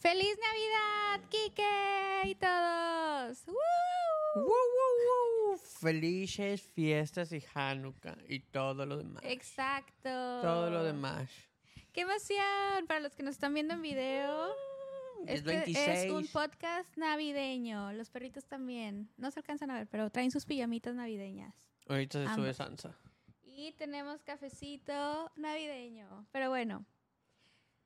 ¡Feliz Navidad, Kike y todos! ¡Woo! ¡Woo, woo, woo! Felices fiestas y Hanukkah y todo lo demás. Exacto. Todo lo demás. ¡Qué emoción! Para los que nos están viendo en video, Es este 26. es un podcast navideño. Los perritos también. No se alcanzan a ver, pero traen sus pijamitas navideñas. Ahorita se sube. Sansa. Y tenemos cafecito navideño. Pero bueno,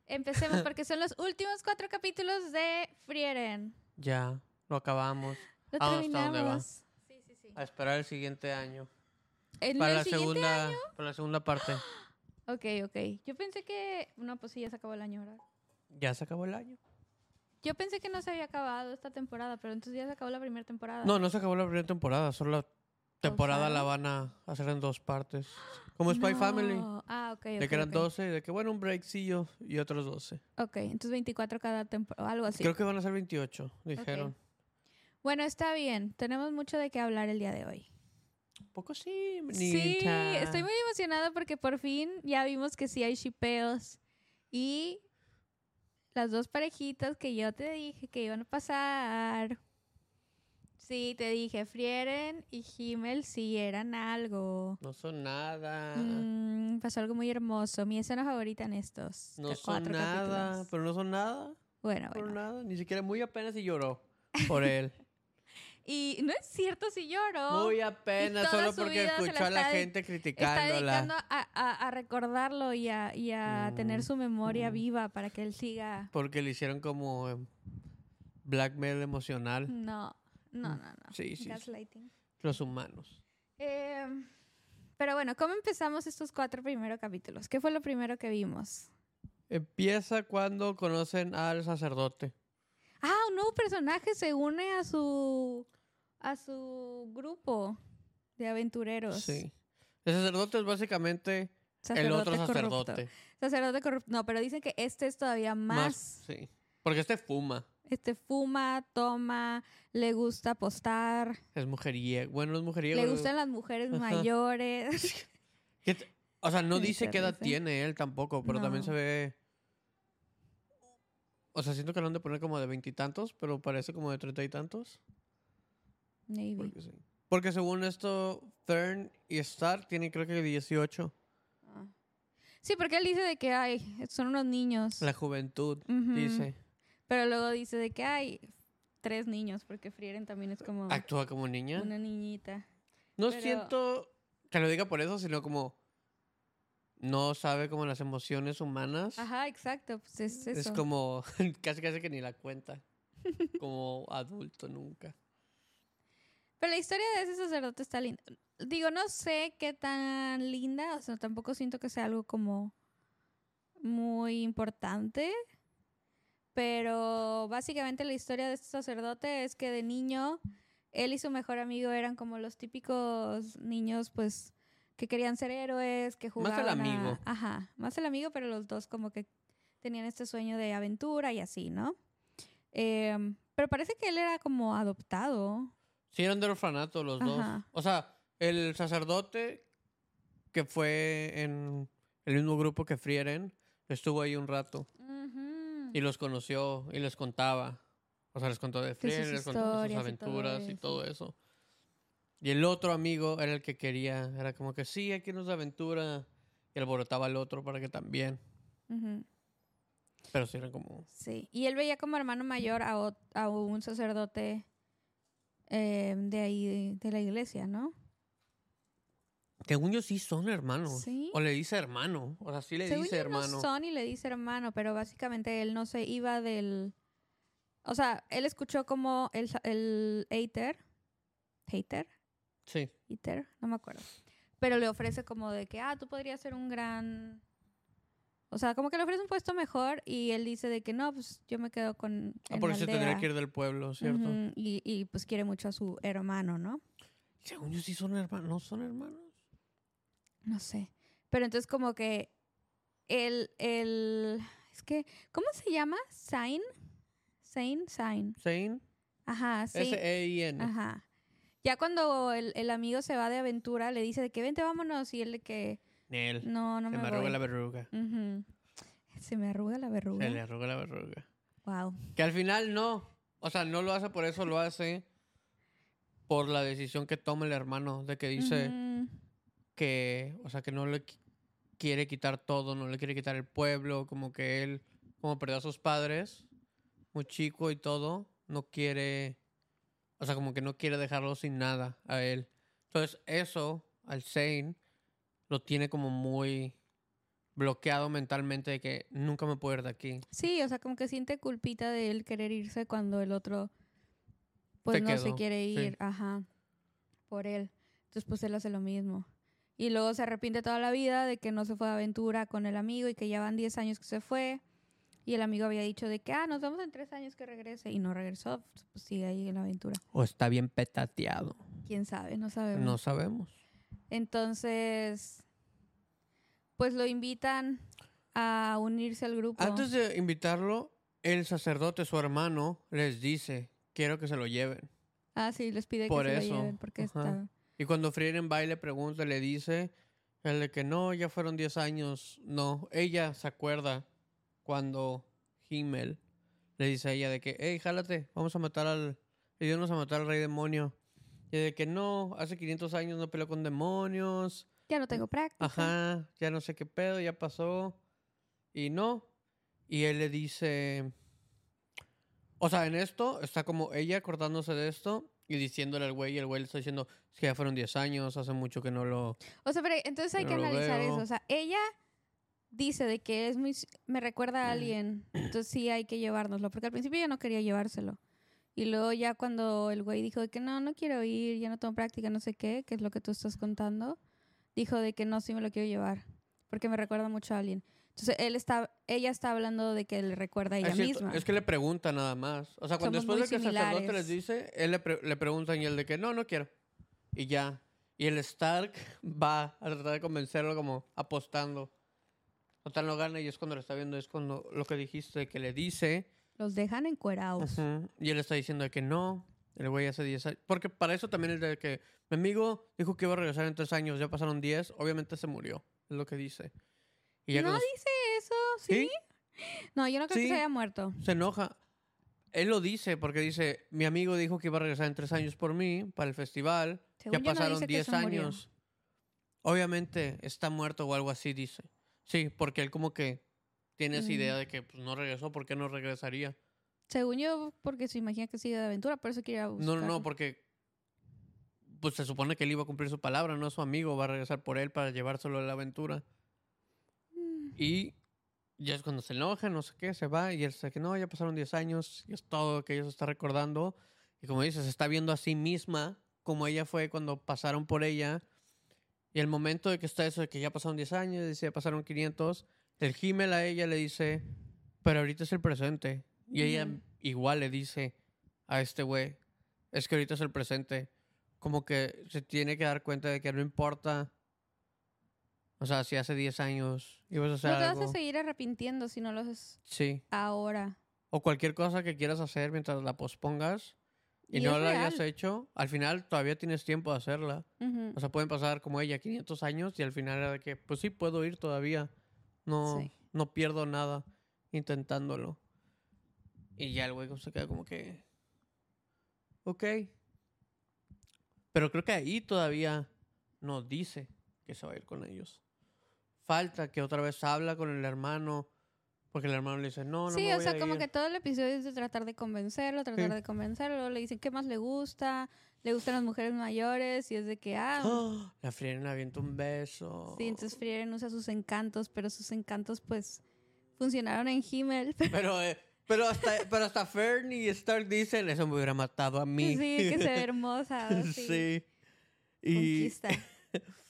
empecemos porque son los últimos cuatro capítulos de Frieren. Ya, lo acabamos. Lo ¿hasta dónde va? terminamos. Sí, sí, sí. A esperar el siguiente año. ¿En Para el la siguiente segunda, año? para la segunda parte. Ok, ok. Yo pensé que... No, pues sí, ya se acabó el año, ¿verdad? Ya se acabó el año. Yo pensé que no se había acabado esta temporada, pero entonces ya se acabó la primera temporada. No, no se acabó la primera temporada. Solo la temporada la van a hacer en dos partes. Como Spy No. Family. Ah, ok, De que eran ok. 12, de que bueno, un breakcillo y otros 12. Ok, entonces 24 cada temporada, algo así. Creo que van a ser 28, dijeron. Bueno, está bien. Tenemos mucho de qué hablar el día de hoy. Un poco sí, Sí, estoy muy emocionada porque por fin ya vimos que sí hay shipeos. Y las dos parejitas que yo te dije que iban a pasar. Sí, te dije, Frieren y Himmel sí eran algo. No son nada. Mm, pasó algo muy hermoso. Mi escena favorita en estos no son nada. capítulos. Pero no son nada. Bueno, Por bueno. nada. Ni siquiera muy apenas y lloró por él. Y no es cierto si lloro. Muy apenas, solo porque escuchó a la está gente Está criticándola. dedicando a, a- a recordarlo y a, y a Mm, tener su memoria mm. viva para que él siga. Porque le hicieron como blackmail emocional. No, no, no, no. Sí, sí. Gaslighting. Los humanos. Eh, pero bueno, ¿cómo empezamos estos cuatro primeros capítulos? ¿Qué fue lo primero que vimos? Empieza cuando conocen al sacerdote. Ah, un nuevo personaje se une a su a su grupo de aventureros. Sí. El sacerdote es básicamente el Sacerdote otro corrupto. sacerdote. Sacerdote corrupto. No, pero dicen que este es todavía más. Sí. Porque este fuma. Este fuma, toma, le gusta apostar, Es mujeriego. Bueno, no es mujeriego. le gustan las mujeres mayores. ¿Qué te- O sea, no dice qué edad tiene él tampoco, pero también se ve. O sea, siento que lo han de poner como de veintitantos, pero parece como de treinta y tantos. Maybe. Porque sí. Porque según esto, Fern y Stark tienen creo que 18. Sí, porque él dice de que ay, son unos niños. La juventud, dice. Pero luego dice de que hay tres niños, porque Frieren también es como Actúa como niña. una niñita. No pero- siento que lo diga por eso, sino como no sabe como las emociones humanas. Ajá, exacto, pues es eso. Es como casi casi que ni la cuenta. Como adulto nunca. Pero la historia de ese sacerdote está linda. Digo, no sé qué tan linda, o sea, tampoco siento que sea algo como muy importante. Pero básicamente la historia de este sacerdote es que de niño él y su mejor amigo eran como los típicos niños, pues, que querían ser héroes, que Más jugaban. el a- amigo. Ajá, más el amigo, pero los dos como que tenían este sueño de aventura y así, ¿no? Em, pero parece que él era como adoptado. Sí, eran de orfanato los Ajá. dos. O sea, el sacerdote que fue en el mismo grupo que Frieren estuvo ahí un rato. Y los conoció y les contaba. O sea, les contó de Frieren, les contó de sus historias y todo aventuras y todo eso. Y el otro amigo era el que quería, era como que sí, aquí nos aventura. Y alborotaba al otro para que también. Pero sí eran como. Sí, y él veía como hermano mayor a, a un sacerdote eh, de ahí, de la iglesia, ¿no? Según yo sí son hermanos. Sí. O le dice hermano. O sea, sí le Según dice yo no hermano. son y le dice hermano, pero básicamente él no se iba del... O sea, él escuchó como el, el hater, hater, Sí. hater, no me acuerdo, pero le ofrece como de que, ah, tú podrías ser un gran... O sea, como que le ofrece un puesto mejor y él dice de que no, pues yo me quedo con... Ah, porque la se tendría aldea". que ir del pueblo, ¿cierto? Y, y, pues quiere mucho a su hermano, ¿no? Según yo sí son hermanos. ¿No son hermanos? No sé. Pero entonces como que el, el, es que, ¿cómo se llama? Sign. Sign, sign. Zane. Ajá, sí. S-E-I-N. Ajá. Ya cuando el, el amigo se va de aventura, le dice de que vente, vámonos. Y él de que, Nel. no, no se me, me arruga la verruga. Ujú. Se me arruga la verruga. Se le arruga la verruga. Wow. Que al final no. O sea, no lo hace por eso, lo hace por la decisión que toma el hermano. De que dice Ujú. Que, o sea, que no le qui- quiere quitar todo, no le quiere quitar el pueblo. Como que él, como perdió a sus padres, muy chico y todo, no quiere. O sea, como que no quiere dejarlo sin nada a él. Entonces, eso, al Zane, lo tiene como muy bloqueado mentalmente de que nunca me puedo ir de aquí. Sí, o sea, como que siente culpita de él querer irse cuando el otro pues Se no se quiere sí. ir, ajá, por él. Entonces pues él hace lo mismo. Y luego se arrepiente toda la vida de que no se fue de aventura con el amigo y que ya van 10 años que se fue. Y el amigo había dicho de que, ah, nos vemos en 3 años que regrese. Y no regresó, pues sigue ahí en la aventura. O está bien petateado. ¿Quién sabe? No sabemos. No sabemos. Entonces, pues lo invitan a unirse al grupo. Antes de invitarlo, el sacerdote, su hermano, les dice, quiero que se lo lleven. Ah, sí, les pide Por que se lo lleven porque ajá. está... Y cuando Frieren va y le pregunta, le dice, el de que no, ya fueron 10 años. No, ella se acuerda cuando Himmel le dice a ella de que, hey, jálate, vamos a matar al, ayúdanos a matar al rey demonio. Y de que no, hace 500 años no peleó con demonios. Ya no tengo práctica. Ajá, ya no sé qué pedo, ya pasó. Y no. Y él le dice. O sea, en esto está como ella cortándose de esto y diciéndole al güey, y el güey le está diciendo, es que ya fueron 10 años, hace mucho que no lo. O sea, pero entonces hay Yo que no analizar veo. eso. O sea, ella dice de que es muy... Me recuerda a alguien. Entonces sí hay que llevárnoslo. Porque al principio ella no quería llevárselo. Y luego ya cuando el güey dijo de que no, no quiero ir, ya no tengo práctica, no sé qué, que es lo que tú estás contando, dijo de que no, sí me lo quiero llevar. Porque me recuerda mucho a alguien. Entonces él está, ella está hablando de que le recuerda a ella Es, cierto, misma. es que le pregunta nada más. O sea, cuando Somos después de que el sacerdote les dice, él le, pre- le pregunta y él de que no, no quiero. Y ya. Y el Stark va a tratar de convencerlo como apostando. Total no gana y es cuando lo está viendo, es cuando lo que dijiste, que le dice. Los dejan encuerados. Ujú, Y él está diciendo de que no. El güey hace 10 años. Porque para eso también es de que mi amigo dijo que iba a regresar en 3 años, ya pasaron 10, obviamente se murió. Es lo que dice. Y ya no cuando dice eso, ¿sí? No, yo no creo que se haya muerto. se enoja. Él lo dice porque dice, mi amigo dijo que iba a regresar en 3 años por mí para el festival. Según ya yo, no pasaron dice que 10 se murió. años. Obviamente está muerto o algo así, dice. Sí, porque él como que tiene esa Mm. idea de que pues, no regresó, ¿por qué no regresaría? Según yo, porque se imagina que sigue de aventura, por eso quiere ir a No, no, no, porque pues se supone que él iba a cumplir su palabra, no su amigo va a regresar por él para llevárselo a la aventura. Mm. Y ya es cuando se enoja, no sé qué, se va y él dice que no, ya pasaron 10 años y es todo lo que ella se está recordando. Y como dices, se está viendo a sí misma como ella fue cuando pasaron por ella. Y el momento de que está eso de que ya pasaron 10 años, dice, ya pasaron 500, el Himmel a ella le dice, pero ahorita es el presente. Y ella Ujú. igual le dice a este güey, es que ahorita es el presente. Como que se tiene que dar cuenta de que no importa. O sea, si hace 10 años ibas a hacer No te vas a seguir arrepintiendo si no lo haces Sí. ahora. O cualquier cosa que quieras hacer mientras la pospongas y, Y no la hayas hecho, al final todavía tienes tiempo de hacerla. O sea, pueden pasar como ella 500 años y al final era de que, pues sí, puedo ir todavía. No, Sí. no pierdo nada intentándolo. Y ya el güey se queda como que, ok. Pero creo que ahí todavía no dice que se va a ir con ellos. Falta que otra vez habla con el hermano, porque el hermano le dice, no, no sí, me o voy sea, a como ir". que todo el episodio es de tratar de convencerlo, tratar Sí. de convencerlo. Le dicen qué más le gusta, le gustan las mujeres mayores y es de que, ah, ¡Ah! La Frieren avienta un beso. sí, entonces Frieren usa sus encantos, pero sus encantos pues funcionaron en Himmel. Pero, eh, pero, hasta, pero hasta Fern y Stark dicen, eso me hubiera matado a mí. Sí, que se ve hermosa. Sí. Sí. Y, Conquista.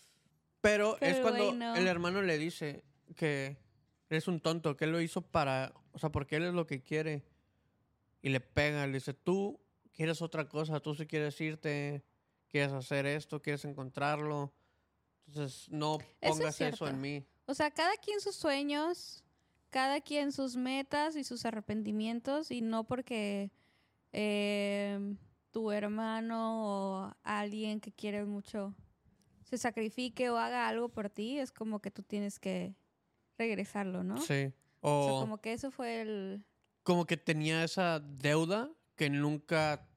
pero, es cuando güey, no. el hermano le dice que eres un tonto, que él lo hizo para, o sea, porque él es lo que quiere. Y le pega, le dice, tú quieres otra cosa, tú sí quieres irte, quieres hacer esto, quieres encontrarlo. Entonces, no Eso es pongas eso, en mí. O sea, cada quien sus sueños, cada quien sus metas y sus arrepentimientos y no porque eh, tu hermano o alguien que quieres mucho se sacrifique o haga algo por ti, es como que tú tienes que regresarlo, ¿no? Sí. O sea, O, como que eso fue el, como que tenía esa deuda que nunca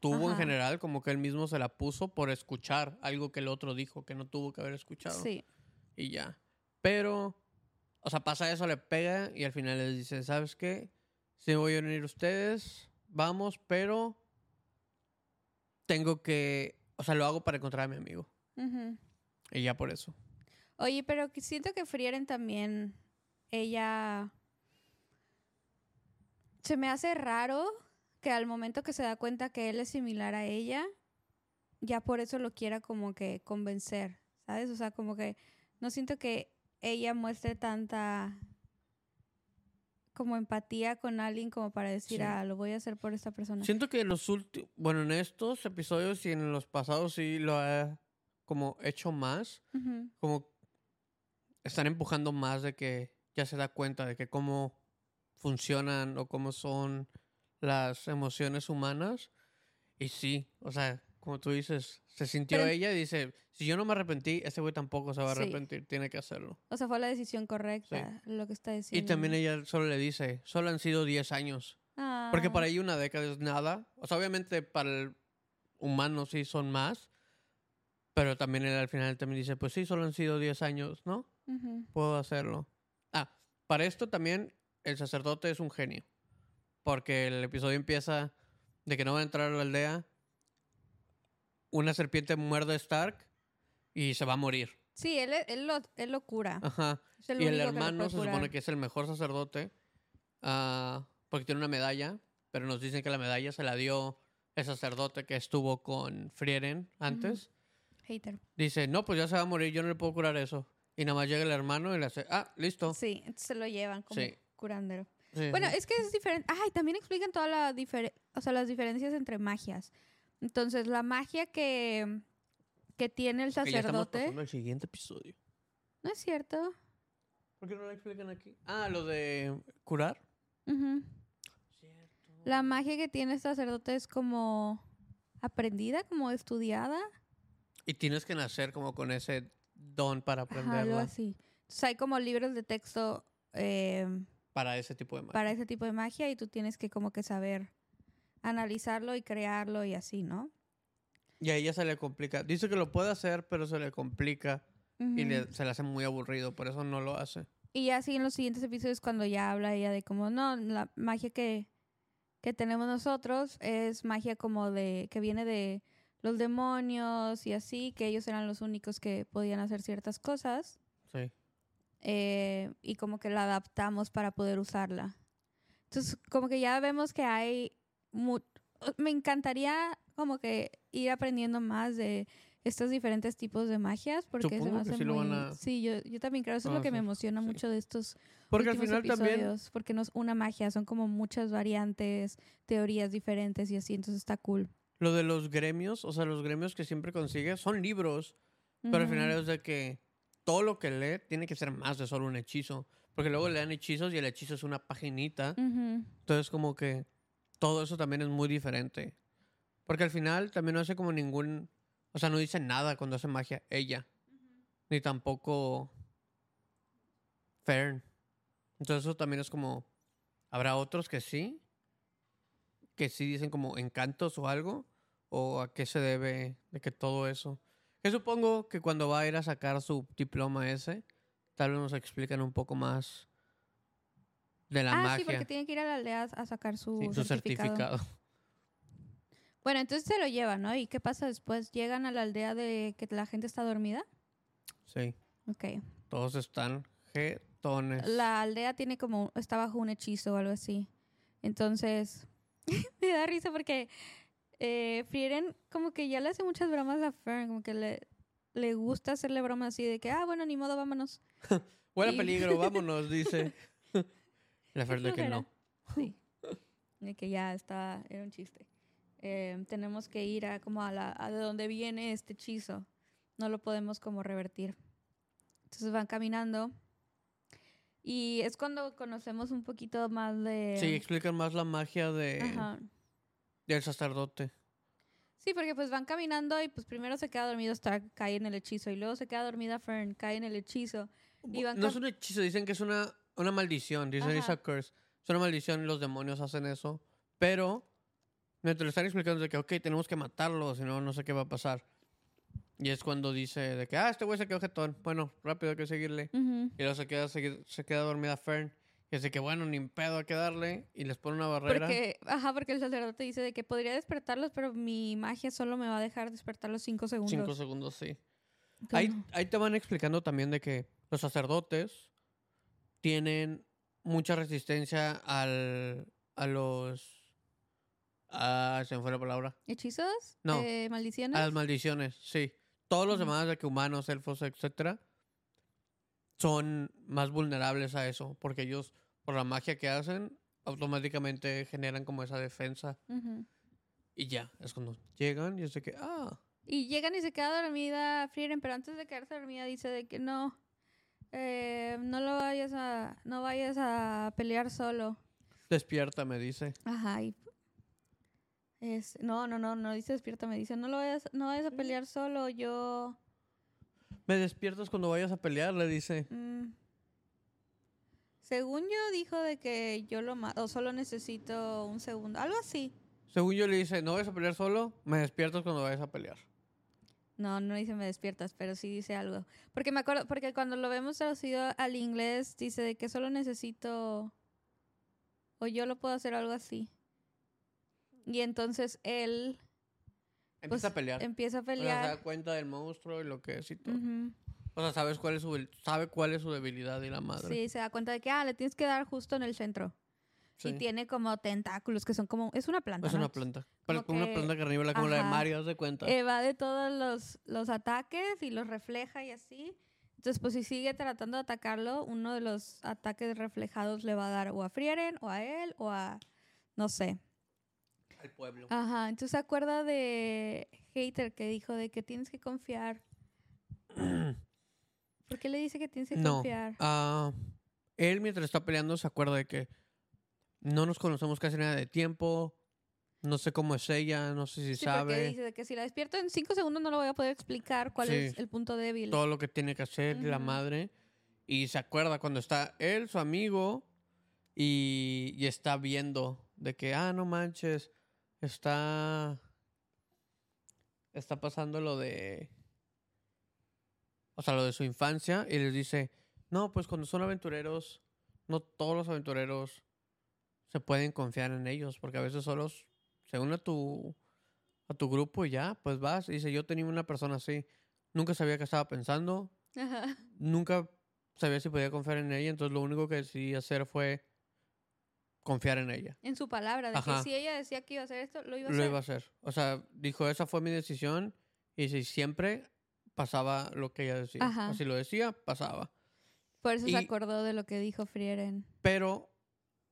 tuvo en Ajá. general, como que él mismo se la puso por escuchar algo que el otro dijo que no tuvo que haber escuchado. Sí. Y ya. Pero, o sea, pasa eso, le pega y al final les dice, ¿sabes qué? Si voy a unir ustedes, vamos, pero tengo que, o sea, lo hago para encontrar a mi amigo. Ujú. Y ya por eso. Oye, pero siento que Frieren también, ella... Se me hace raro que al momento que se da cuenta que él es similar a ella, ya por eso lo quiera como que convencer, ¿sabes? O sea, como que no siento que ella muestre tanta como empatía con alguien como para decir, Sí. ah, lo voy a hacer por esta persona. Siento que en los últimos, bueno, en estos episodios y en los pasados sí lo ha como hecho más, Ujú. como están empujando más de que ya se da cuenta de que cómo funcionan o cómo son las emociones humanas. Y sí, o sea, como tú dices, se sintió Pero- ella y dice, si yo no me arrepentí, este güey tampoco se va a Sí. arrepentir, tiene que hacerlo. O sea, fue la decisión correcta, lo que está Y diciendo. también ella solo le dice, solo han sido 10 años. Porque Ah, para ella una década es nada. O sea, obviamente para el humano sí son más. Pero también él al final también dice, pues sí, solo han sido 10 años, ¿no? ujú. Puedo hacerlo. Ah, para esto también el sacerdote es un genio. Porque el episodio empieza de que no va a entrar a la aldea. Una serpiente muerde a Stark y se va a morir. Sí, él, él, lo, él lo cura. Ajá. Es el y el hermano se supone que es el mejor sacerdote. ah, porque tiene una medalla. Pero nos dicen que la medalla se la dio el sacerdote que estuvo con Frieren antes. Hater. Dice, no, pues ya se va a morir, yo no le puedo curar eso. Y nada más llega el hermano y le hace, ah, listo. Sí, entonces se lo llevan como Sí. curandero. Sí, Bueno, es que es diferente. Ay, también explican todas la difere- o sea, las diferencias entre magias. Entonces, la magia que, que tiene el Que ya estamos sacerdote. siguiente episodio. No es cierto. ¿Por qué no lo explican aquí? Ah, lo de curar. La magia que tiene el sacerdote es como aprendida, como estudiada. Y tienes que nacer como con ese don para Ajá, algo aprenderla. así. Entonces, hay como libros de texto eh, Para ese tipo de magia. para ese tipo de magia y tú tienes que como que saber analizarlo y crearlo y así, ¿no? Y a ella se le complica. Dice que lo puede hacer, pero se le complica. Y le- se le hace muy aburrido, por eso no lo hace. Y así en los siguientes episodios cuando ya habla ella de como, no, la magia que, que tenemos nosotros es magia como de, que viene de los demonios y así, que ellos eran los únicos que podían hacer ciertas cosas Sí. eh, y como que la adaptamos para poder usarla. Entonces, como que ya vemos que hay... me encantaría como que ir aprendiendo más de estos diferentes tipos de magias porque se me Supongo hace sí muy... a- Sí, yo, yo también creo, eso es van a lo que me hacer, emociona sí. mucho de estos Porque al últimos final también episodios, porque no es una magia, son como muchas variantes, teorías diferentes y así, entonces está cool. Lo de los gremios, o sea, los gremios que siempre consigue son libros, pero al final es de que todo lo que lee tiene que ser más de solo un hechizo. Porque luego le dan hechizos y el hechizo es una paginita. Ujú. Entonces como que todo eso también es muy diferente. Porque al final también no hace como ningún... O sea, no dice nada cuando hace magia ella. Ni tampoco Fern. Entonces eso también es como... Habrá otros que sí. Que sí dicen como encantos o algo. O a qué se debe de que todo eso. Que supongo que cuando va a ir a sacar su diploma ese, tal vez nos explican un poco más de la ah, magia. sí, porque tiene que ir a la aldea a sacar su, Sí, su certificado. certificado. Bueno, entonces se lo llevan, ¿no? ¿Y qué pasa después? ¿Llegan a la aldea de que la gente está dormida? Sí, Ok. todos están jetones. La aldea tiene como, está bajo un hechizo o algo así. Entonces, me da risa porque eh, Frieren como que ya le hace muchas bromas a Fern, como que le, le gusta hacerle bromas así de que, ah, bueno, ni modo, vámonos. Huele peligro, vámonos, dice. La Qué verdad que no. Sí. De que ya está, era un chiste. Eh, tenemos que ir a como a la a de donde viene este hechizo. No lo podemos como revertir. Entonces van caminando. Y es cuando conocemos un poquito más de. Sí, explican más la magia de, Ajá. del sacerdote. Sí, porque pues van caminando y pues primero se queda dormido Stark, cae en el hechizo. Y luego se queda dormida Fern, cae en el hechizo. Y van No es un hechizo, dicen que es una, una maldición, dicen it's Ajá. a curse. es una maldición y los demonios hacen eso. Pero me te lo están explicando de que, ok, tenemos que matarlo, si no, no sé qué va a pasar. Y es cuando dice de que, ah, este güey se quedó jetón. Bueno, rápido hay que seguirle. Y luego se queda, se, se queda dormida Fern. Y dice que, bueno, ni pedo hay que darle. Y les pone una barrera. Porque, ajá, porque el sacerdote dice de que podría despertarlos, pero mi magia solo me va a dejar despertarlos cinco segundos. Cinco segundos, sí. Ahí, no. ahí te van explicando también de que los sacerdotes tienen mucha resistencia al, a los... Ah, se me fue la palabra. ¿Hechizos? No. Eh, ¿Maldiciones? A las maldiciones, sí. Todos los demás, de que humanos, elfos, etcétera, son más vulnerables a eso. Porque ellos, por la magia que hacen, automáticamente generan como esa defensa. Ujú. Y ya, es cuando llegan y es de que, ah, Y llegan y se queda dormida Frieren, pero antes de quedarse dormida dice de que no, eh, no lo vayas a, no vayas a pelear solo. despierta, me dice. Ajá, y es, no, no, no, no dice despierta, me dice, no lo vayas, no vayas a pelear solo, yo, Me despiertas cuando vayas a pelear, le dice. mm, según yo dijo de que yo lo mato, o solo necesito un segundo, algo así. Según yo le dice, no vayas a pelear solo, me despiertas cuando vayas a pelear. No, no dice me despiertas, pero sí dice algo. Porque me acuerdo, porque cuando lo vemos traducido al inglés, dice de que solo necesito. O yo lo puedo hacer algo así. Y entonces él Empieza pues, a pelear. empieza a O sea, se pelear. da cuenta del monstruo y lo que es y todo. O sea, sabes cuál es su, sabe cuál es su debilidad y la madre. Sí, se da cuenta de que, ah, le tienes que dar justo en el centro. Sí. Y tiene como tentáculos que son como. Es una planta. Es ¿no? una planta. Pero Como una que- planta carnívora como la de. Mario, haz de cuenta. Evade todos los, los ataques y los refleja y así. Entonces, pues si sigue tratando de atacarlo, uno de los ataques reflejados le va a dar o a Frieren, o a él, o a. No sé. Al pueblo. Ajá. Entonces, ¿se acuerda de Hater que dijo de que tienes que confiar? ¿Por qué le dice que tienes que No. confiar? Ah, él mientras está peleando se acuerda de que no nos conocemos casi nada de tiempo. No sé cómo es ella, no sé si Sí, porque sabe dice de que si la despierto en cinco segundos no lo voy a poder explicar cuál Sí. es el punto débil. todo lo que tiene que hacer y la Ujú. madre. Y se acuerda cuando está él, su amigo, y, y está viendo de que, ah, no manches, está. Está pasando lo de. O sea, lo de su infancia, y les dice, no, pues cuando son aventureros, no todos los aventureros se pueden confiar en ellos, porque a veces solos se une a tu, a tu grupo y ya, pues vas. Y dice, yo tenía una persona así, nunca sabía qué estaba pensando, Ajá. nunca sabía si podía confiar en ella, entonces lo único que decidí hacer fue confiar en ella. En su palabra, de Ajá. que si ella decía que iba a hacer esto, lo iba a Lo hacer. iba a hacer. O sea, dijo, esa fue mi decisión y si siempre pasaba lo que ella decía. Ajá. Si lo decía, pasaba. Por eso Y- se acordó de lo que dijo Frieren. Pero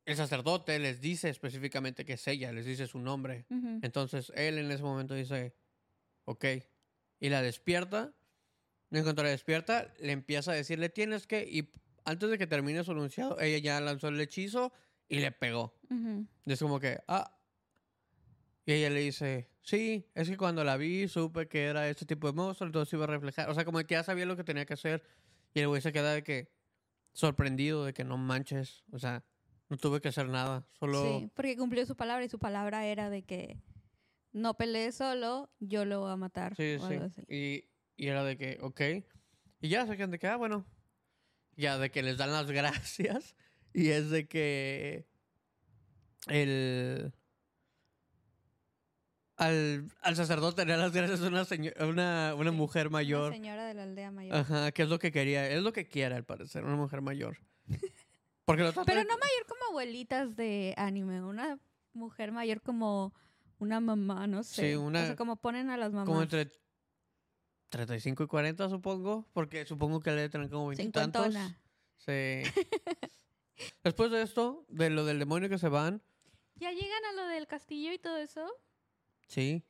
el sacerdote les dice específicamente que es ella, les dice su nombre. Entonces él en ese momento dice, ok. Y la despierta. En cuanto la despierta, le empieza a decirle, tienes que... Y antes de que termine su enunciado, ella ya lanzó el hechizo y le pegó. Ujú. Y es como que, ah. Y ella le dice, sí, es que cuando la vi supe que era este tipo de monstruo, entonces iba a reflejar. O sea, como que ya sabía lo que tenía que hacer. Y el güey se queda de que sorprendido de que no manches. O sea, no tuve que hacer nada. Solo. Sí, porque cumplió su palabra y su palabra era de que no peleé solo, yo lo voy a matar. Sí, o sí. algo así. Y, y era de que, ok. Y ya se quedan de que, ah, bueno. Ya de que les dan las gracias. Y es de que. El. Al, al sacerdote le da las gracias a una, seño- a una, una Sí, mujer mayor. Una señora de la aldea mayor. Ajá, que es lo que quería. Es lo que quiere, al parecer, una mujer mayor. Porque lo Pero no mayor como abuelitas de anime, una mujer mayor como una mamá, no sé. Sí, una- O sea, como ponen a las mamás. Como entre 35 y 40, supongo. Porque supongo que le tener como veintitantos. Cincuentona. Sí. Después de esto, de lo del demonio que se van, ¿Ya llegan a lo del castillo y todo eso? sí.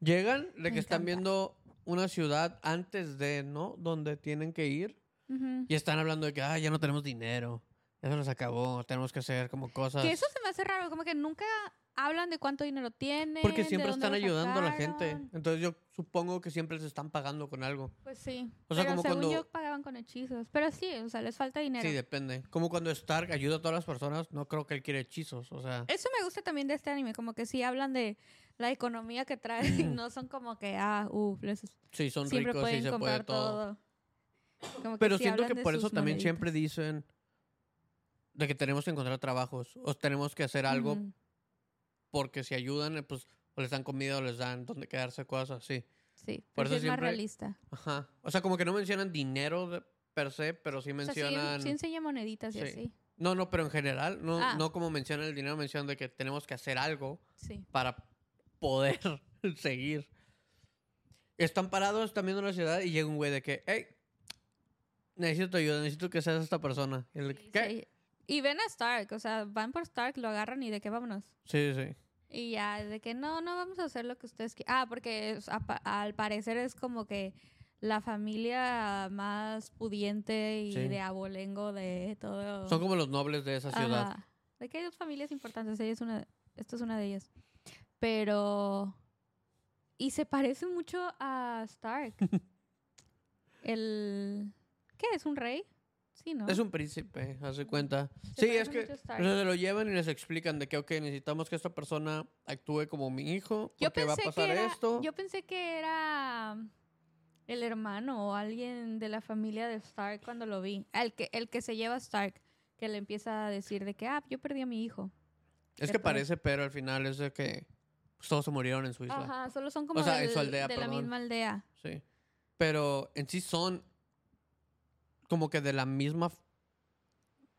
Llegan de Me que están viendo una ciudad antes de, ¿no? Donde tienen que ir. Y están hablando de que, ah, ya no tenemos dinero. Eso nos acabó. Tenemos que hacer como cosas. Que eso se me hace raro, como que nunca hablan de cuánto dinero tienen. Porque siempre están ayudando a la gente. Entonces yo supongo que siempre les están pagando con algo. Pues sí. O sea, pero como según cuando- yo pagaban con hechizos. Pero sí, o sea, les falta dinero. Sí, depende. Como cuando Stark ayuda a todas las personas, no creo que él quiere hechizos. O sea, Eso me gusta también de este anime, como que sí hablan de la economía que trae y no son como que, ah, uff, sí, son siempre ricos, pueden sí se puede todo. todo. Como Pero sí siento que por eso también siempre dicen de que tenemos que encontrar trabajos o tenemos que hacer algo porque si ayudan, eh, pues o les dan comida o les dan donde quedarse, cosas así. Sí, Por eso es más siempre- realista. Ajá. O sea, como que no mencionan dinero de- per se, pero sí O sea, sí, mencionan... sí enseña moneditas y Sí. así. No, no, pero en general, no, Ah. no como mencionan el dinero, mencionan de que tenemos que hacer algo Sí. para poder seguir. Están parados, están viendo la ciudad y llega un güey de que, hey, necesito tu ayuda, necesito que seas esta persona. Y el ¿Qué? Y ven a Stark, o sea, van por Stark, lo agarran y de qué vámonos. Sí, sí. Y ya, de que no, no vamos a hacer lo que ustedes quieran. Ah, porque es- al parecer es como que la familia más pudiente y Sí. de abolengo de todo. Son como los nobles de esa ciudad. Ajá. De que hay dos familias importantes, ella es una, esta es una de ellas. Pero... Y se parece mucho a Stark. El... ¿Qué? ¿Es un rey? Sí, ¿no? Es un príncipe, hace cuenta. Se sí, es que o sea, se lo llevan y les explican de que, ok, necesitamos que esta persona actúe como mi hijo, Yo porque va a pensé pasar que era, esto. Yo pensé que era el hermano o alguien de la familia de Stark cuando lo vi. El que, el que se lleva a Stark, que le empieza a decir de que, ah, yo perdí a mi hijo. es que parece, pero al final es de que pues, todos se murieron en su isla. Ajá, solo son como sea, en del- su aldea, de la misma aldea. Sí. Pero en sí son como que de la misma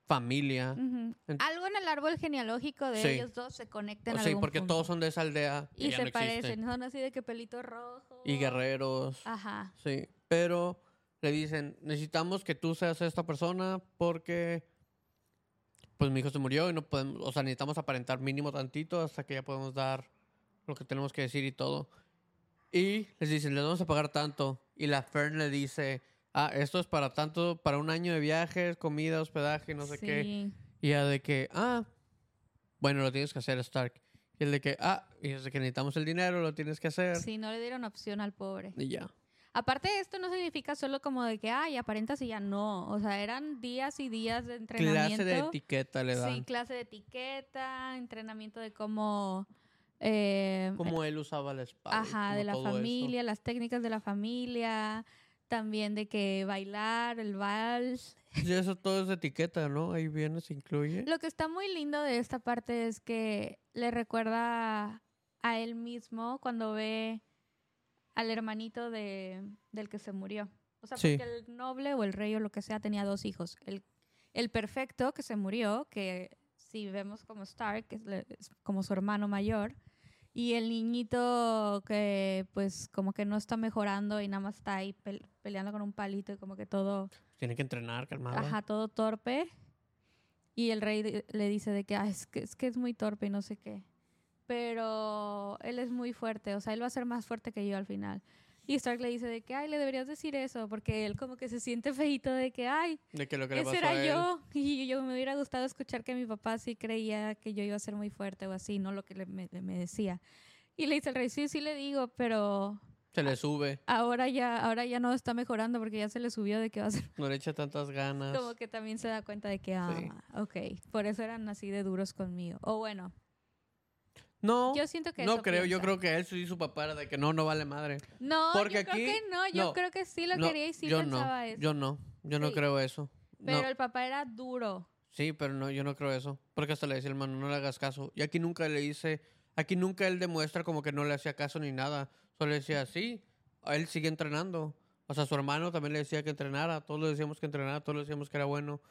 familia. Algo en el árbol genealógico de Sí. ellos dos se conecta en O sí, algún porque punto. todos son de esa aldea Y se no parecen, son así de que pelito rojo. Y guerreros. Ajá. Sí. Pero le dicen, necesitamos que tú seas esta persona porque pues mi hijo se murió y no podemos, o sea, necesitamos aparentar mínimo tantito hasta que ya podemos dar lo que tenemos que decir y todo. Y les dicen, les vamos a pagar tanto. Y la Fern le dice, ah, esto es para tanto, para un año de viajes, comida, hospedaje, no sé qué. Y ya de que, ah, bueno, lo tienes que hacer, Stark. Y el de que, ah, y es de que necesitamos el dinero, lo tienes que hacer. Sí, no le dieron opción al pobre. Y ya. Aparte, esto no significa solo como de que, ay, aparentas y ya no. O sea, eran días y días de entrenamiento. Clase de etiqueta le dan. Sí, clase de etiqueta, entrenamiento de cómo... eh, Cómo él usaba la espada. ajá, como de la eso. familia, las técnicas de la familia. También de que bailar, el vals. Y eso todo es etiqueta, ¿no? Ahí viene, se incluye. Lo que está muy lindo de esta parte es que le recuerda a él mismo cuando ve al hermanito de, del que se murió. O sea, Sí. porque el noble o el rey o lo que sea tenía dos hijos. El, el perfecto que se murió, que si vemos como Stark, que es como su hermano mayor, y el niñito que pues como que no está mejorando y nada más está ahí pel- peleando con un palito y como que todo Tiene que entrenar, calmada. Ajá, todo torpe. Y el rey le dice de que, "Ah, es que es que es muy torpe y no sé qué. Pero él es muy fuerte, o sea, él va a ser más fuerte que yo al final. Y Stark le dice de que, ay, le deberías decir eso, porque él como que se siente feito de que, ay, De que lo que le ese era yo. Y yo me hubiera gustado escuchar que mi papá sí creía que yo iba a ser muy fuerte o así, no lo que le- me, me decía. Y le dice el rey, sí, sí le digo, pero Se le sube. ahora ya, ahora ya no está mejorando porque ya se le subió de que va a ser No le echa tantas ganas. como que también se da cuenta de que, ah, Sí. ok, por eso eran así de duros conmigo. O bueno, No, yo siento que no eso creo. Yo creo que él y su papá era de que no, no vale madre. No, porque yo aquí- creo que no, yo no, creo que sí lo No, quería y sí yo pensaba no. eso. Yo no. Yo no Sí. creo eso. pero no. el papá era duro. Sí, pero no, yo no creo eso. Porque hasta le decía el hermano, no le hagas caso. Y aquí nunca le dice, aquí nunca él demuestra como que no le hacía caso ni nada. Solo le decía, sí, él sigue entrenando. O sea, su hermano también le decía que entrenara. Todos le decíamos que entrenara, todos le decíamos que era bueno,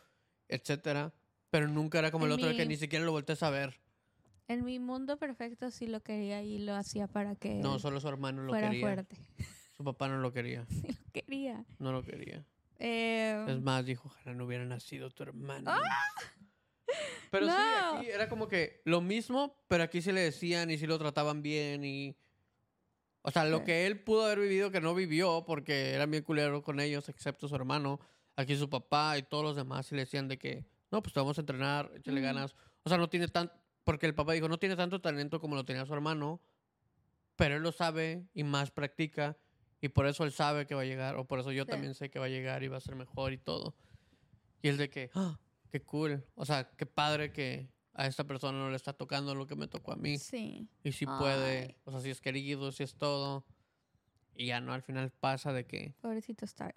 etcétera. Pero nunca era como el En otro de que ni siquiera lo voltees a ver. En mi mundo perfecto sí lo quería y lo hacía para que No, solo su hermano lo fuera quería. fuerte. Su papá no lo quería. Sí lo quería. No lo quería. Eh, Es más, dijo, ojalá no hubiera nacido tu hermano. Pero sí, ¡Ah! Aquí era como que lo mismo, pero aquí sí le decían y sí lo trataban bien y... O sea, lo que él pudo haber vivido que no vivió porque eran bien culero con ellos, excepto su hermano, aquí su papá y todos los demás sí le decían de que no, pues te vamos a entrenar, échale ganas. O sea, no tiene tan, porque el papá dijo, no tiene tanto talento como lo tenía su hermano, pero él lo sabe y más practica y por eso él sabe que va a llegar, o por eso yo Sí. también sé que va a llegar y va a ser mejor y todo. Y el de que, ah, qué cool, o sea, qué padre que a esta persona no le está tocando lo que me tocó a mí. Sí. Y si puede, Ay. o sea, si es querido, si es todo. Y ya no, al final pasa de que, Pobrecito Stark.